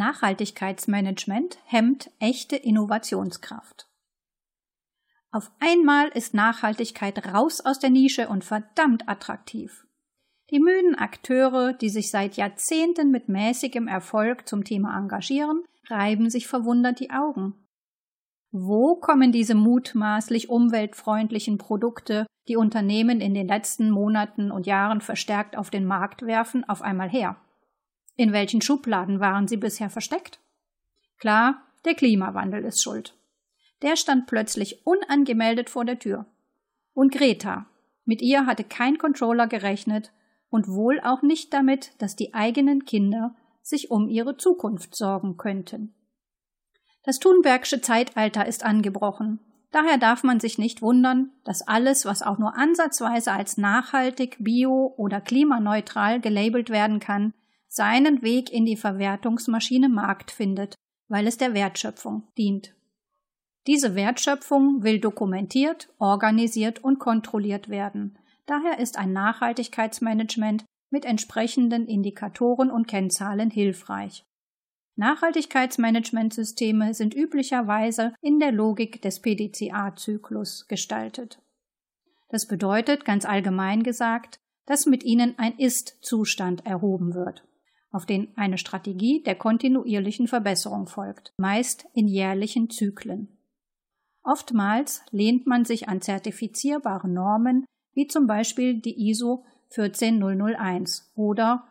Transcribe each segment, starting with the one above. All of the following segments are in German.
Nachhaltigkeitsmanagement hemmt echte Innovationskraft. Auf einmal ist Nachhaltigkeit raus aus der Nische und verdammt attraktiv. Die müden Akteure, die sich seit Jahrzehnten mit mäßigem Erfolg zum Thema engagieren, reiben sich verwundert die Augen. Wo kommen diese mutmaßlich umweltfreundlichen Produkte, die Unternehmen in den letzten Monaten und Jahren verstärkt auf den Markt werfen, auf einmal her? In welchen Schubladen waren sie bisher versteckt? Klar, der Klimawandel ist schuld. Der stand plötzlich unangemeldet vor der Tür. Und Greta, mit ihr hatte kein Controller gerechnet und wohl auch nicht damit, dass die eigenen Kinder sich um ihre Zukunft sorgen könnten. Das Thunbergsche Zeitalter ist angebrochen. Daher darf man sich nicht wundern, dass alles, was auch nur ansatzweise als nachhaltig, bio oder klimaneutral gelabelt werden kann, seinen Weg in die Verwertungsmaschine Markt findet, weil es der Wertschöpfung dient. Diese Wertschöpfung will dokumentiert, organisiert und kontrolliert werden. Daher ist ein Nachhaltigkeitsmanagement mit entsprechenden Indikatoren und Kennzahlen hilfreich. Nachhaltigkeitsmanagementsysteme sind üblicherweise in der Logik des PDCA-Zyklus gestaltet. Das bedeutet, ganz allgemein gesagt, dass mit ihnen ein Ist-Zustand erhoben wird, auf den eine Strategie der kontinuierlichen Verbesserung folgt, meist in jährlichen Zyklen. Oftmals lehnt man sich an zertifizierbare Normen wie zum Beispiel die ISO 14001 oder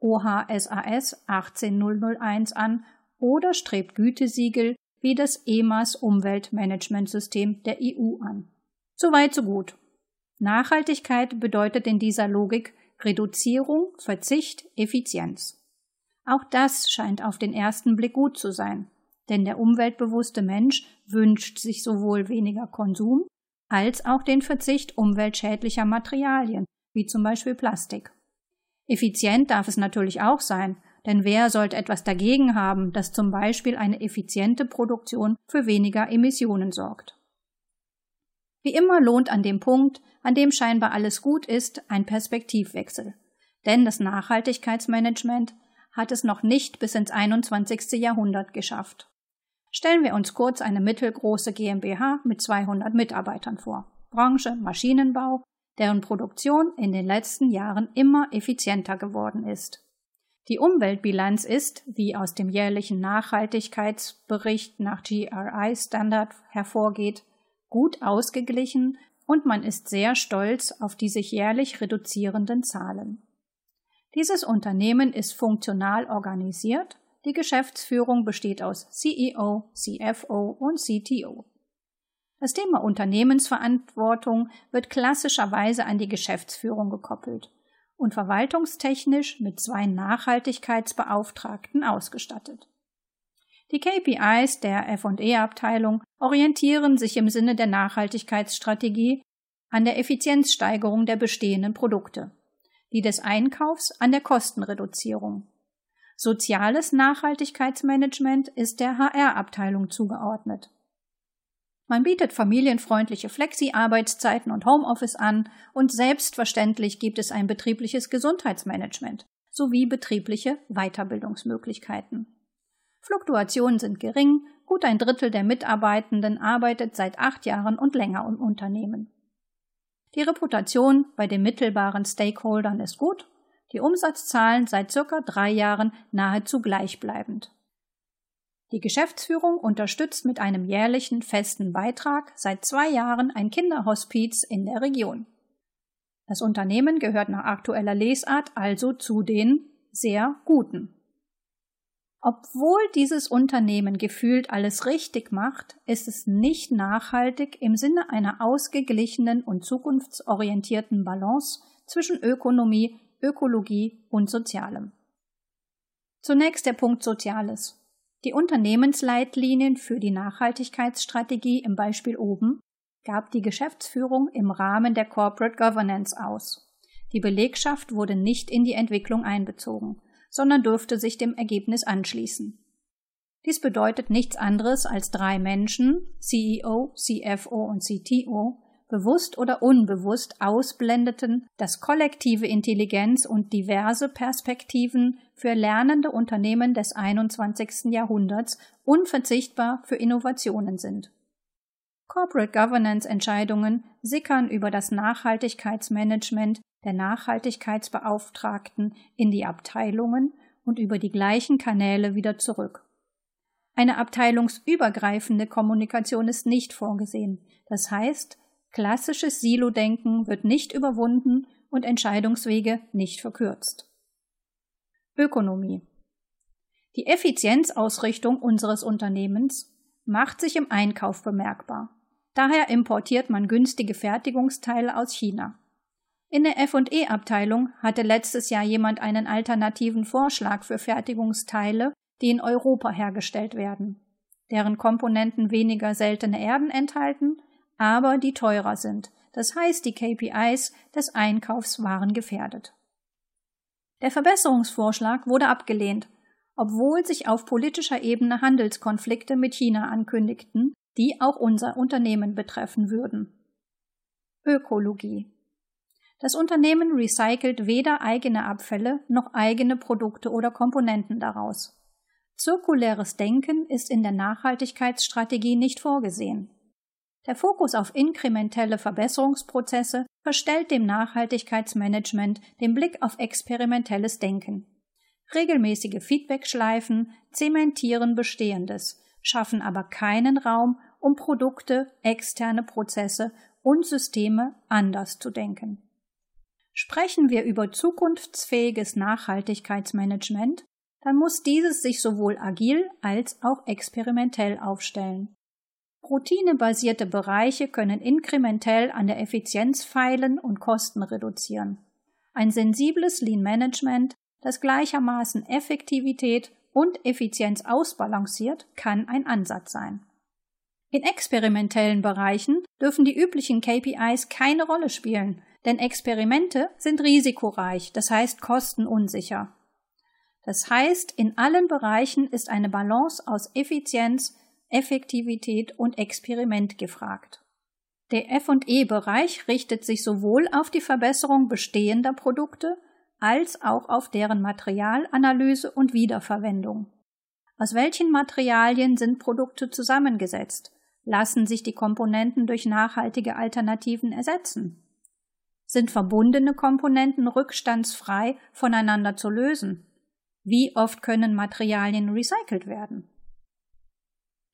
OHSAS 18001 an oder strebt Gütesiegel wie das EMAS Umweltmanagementsystem der EU an. Soweit so gut. Nachhaltigkeit bedeutet in dieser Logik Reduzierung, Verzicht, Effizienz. Auch das scheint auf den ersten Blick gut zu sein, denn der umweltbewusste Mensch wünscht sich sowohl weniger Konsum als auch den Verzicht umweltschädlicher Materialien, wie zum Beispiel Plastik. Effizient darf es natürlich auch sein, denn wer sollte etwas dagegen haben, dass zum Beispiel eine effiziente Produktion für weniger Emissionen sorgt? Wie immer lohnt an dem Punkt, an dem scheinbar alles gut ist, ein Perspektivwechsel. Denn das Nachhaltigkeitsmanagement hat es noch nicht bis ins 21. Jahrhundert geschafft. Stellen wir uns kurz eine mittelgroße GmbH mit 200 Mitarbeitern vor. Branche Maschinenbau, deren Produktion in den letzten Jahren immer effizienter geworden ist. Die Umweltbilanz ist, wie aus dem jährlichen Nachhaltigkeitsbericht nach GRI Standard hervorgeht, gut ausgeglichen und man ist sehr stolz auf die sich jährlich reduzierenden Zahlen. Dieses Unternehmen ist funktional organisiert, die Geschäftsführung besteht aus CEO, CFO und CTO. Das Thema Unternehmensverantwortung wird klassischerweise an die Geschäftsführung gekoppelt und verwaltungstechnisch mit zwei Nachhaltigkeitsbeauftragten ausgestattet. Die KPIs der FE-Abteilung orientieren sich im Sinne der Nachhaltigkeitsstrategie an der Effizienzsteigerung der bestehenden Produkte, die des Einkaufs an der Kostenreduzierung. Soziales Nachhaltigkeitsmanagement ist der HR-Abteilung zugeordnet. Man bietet familienfreundliche Flexi-Arbeitszeiten und Homeoffice an und selbstverständlich gibt es ein betriebliches Gesundheitsmanagement sowie betriebliche Weiterbildungsmöglichkeiten. Fluktuationen sind gering, gut ein Drittel der Mitarbeitenden arbeitet seit acht Jahren und länger im Unternehmen. Die Reputation bei den mittelbaren Stakeholdern ist gut, die Umsatzzahlen seit circa drei Jahren nahezu gleichbleibend. Die Geschäftsführung unterstützt mit einem jährlichen festen Beitrag seit zwei Jahren ein Kinderhospiz in der Region. Das Unternehmen gehört nach aktueller Lesart also zu den sehr guten. Obwohl dieses Unternehmen gefühlt alles richtig macht, ist es nicht nachhaltig im Sinne einer ausgeglichenen und zukunftsorientierten Balance zwischen Ökonomie, Ökologie und Sozialem. Zunächst der Punkt Soziales. Die Unternehmensleitlinien für die Nachhaltigkeitsstrategie im Beispiel oben gab die Geschäftsführung im Rahmen der Corporate Governance aus. Die Belegschaft wurde nicht in die Entwicklung einbezogen, sondern durfte sich dem Ergebnis anschließen. Dies bedeutet nichts anderes als drei Menschen, CEO, CFO und CTO, bewusst oder unbewusst ausblendeten, dass kollektive Intelligenz und diverse Perspektiven für lernende Unternehmen des 21. Jahrhunderts unverzichtbar für Innovationen sind. Corporate Governance Entscheidungen sickern über das Nachhaltigkeitsmanagement der Nachhaltigkeitsbeauftragten in die Abteilungen und über die gleichen Kanäle wieder zurück. Eine abteilungsübergreifende Kommunikation ist nicht vorgesehen. Das heißt, klassisches Silo-Denken wird nicht überwunden und Entscheidungswege nicht verkürzt. Ökonomie. Die Effizienzausrichtung unseres Unternehmens macht sich im Einkauf bemerkbar. Daher importiert man günstige Fertigungsteile aus China. In der F&E-Abteilung hatte letztes Jahr jemand einen alternativen Vorschlag für Fertigungsteile, die in Europa hergestellt werden, deren Komponenten weniger seltene Erden enthalten, aber die teurer sind. Das heißt, die KPIs des Einkaufs waren gefährdet. Der Verbesserungsvorschlag wurde abgelehnt, obwohl sich auf politischer Ebene Handelskonflikte mit China ankündigten, die auch unser Unternehmen betreffen würden. Ökologie. Das Unternehmen recycelt weder eigene Abfälle noch eigene Produkte oder Komponenten daraus. Zirkuläres Denken ist in der Nachhaltigkeitsstrategie nicht vorgesehen. Der Fokus auf inkrementelle Verbesserungsprozesse verstellt dem Nachhaltigkeitsmanagement den Blick auf experimentelles Denken. Regelmäßige Feedbackschleifen zementieren Bestehendes, schaffen aber keinen Raum, um Produkte, externe Prozesse und Systeme anders zu denken. Sprechen wir über zukunftsfähiges Nachhaltigkeitsmanagement, dann muss dieses sich sowohl agil als auch experimentell aufstellen. Routinebasierte Bereiche können inkrementell an der Effizienz feilen und Kosten reduzieren. Ein sensibles Lean Management, das gleichermaßen Effektivität und Effizienz ausbalanciert, kann ein Ansatz sein. In experimentellen Bereichen dürfen die üblichen KPIs keine Rolle spielen, denn Experimente sind risikoreich, das heißt kostenunsicher. Das heißt, in allen Bereichen ist eine Balance aus Effizienz, Effektivität und Experiment gefragt. Der FE-Bereich richtet sich sowohl auf die Verbesserung bestehender Produkte als auch auf deren Materialanalyse und Wiederverwendung. Aus welchen Materialien sind Produkte zusammengesetzt? Lassen sich die Komponenten durch nachhaltige Alternativen ersetzen? Sind verbundene Komponenten rückstandsfrei voneinander zu lösen? Wie oft können Materialien recycelt werden?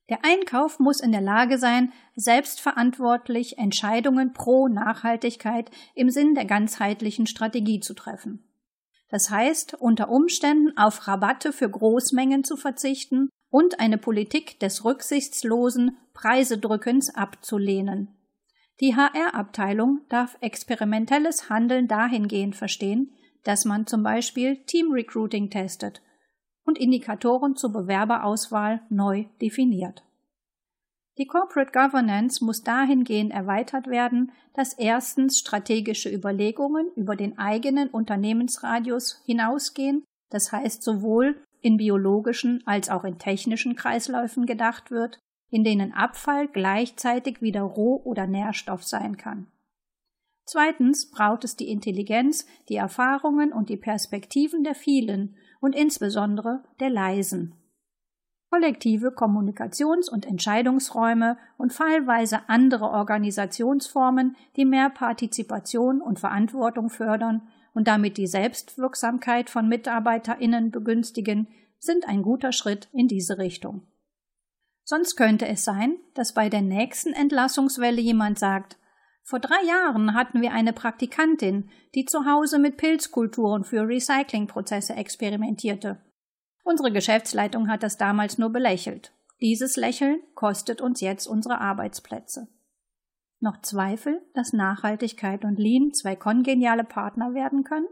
Der Einkauf muss in der Lage sein, selbstverantwortlich Entscheidungen pro Nachhaltigkeit im Sinn der ganzheitlichen Strategie zu treffen. Das heißt, unter Umständen auf Rabatte für Großmengen zu verzichten und eine Politik des rücksichtslosen Preisedrückens abzulehnen. Die HR-Abteilung darf experimentelles Handeln dahingehend verstehen, dass man zum Beispiel Team Recruiting testet und Indikatoren zur Bewerberauswahl neu definiert. Die Corporate Governance muss dahingehend erweitert werden, dass erstens strategische Überlegungen über den eigenen Unternehmensradius hinausgehen, das heißt sowohl in biologischen als auch in technischen Kreisläufen gedacht wird, in denen Abfall gleichzeitig wieder Roh- oder Nährstoff sein kann. Zweitens braucht es die Intelligenz, die Erfahrungen und die Perspektiven der vielen und insbesondere der Leisen kollektive Kommunikations- und Entscheidungsräume und fallweise andere Organisationsformen, die mehr Partizipation und Verantwortung fördern und damit die Selbstwirksamkeit von Mitarbeiterinnen begünstigen, sind ein guter Schritt in diese Richtung. Sonst könnte es sein, dass bei der nächsten Entlassungswelle jemand sagt, vor drei Jahren hatten wir eine Praktikantin, die zu Hause mit Pilzkulturen für Recyclingprozesse experimentierte. Unsere Geschäftsleitung hat das damals nur belächelt. Dieses Lächeln kostet uns jetzt unsere Arbeitsplätze. Noch Zweifel, dass Nachhaltigkeit und Lean zwei kongeniale Partner werden können?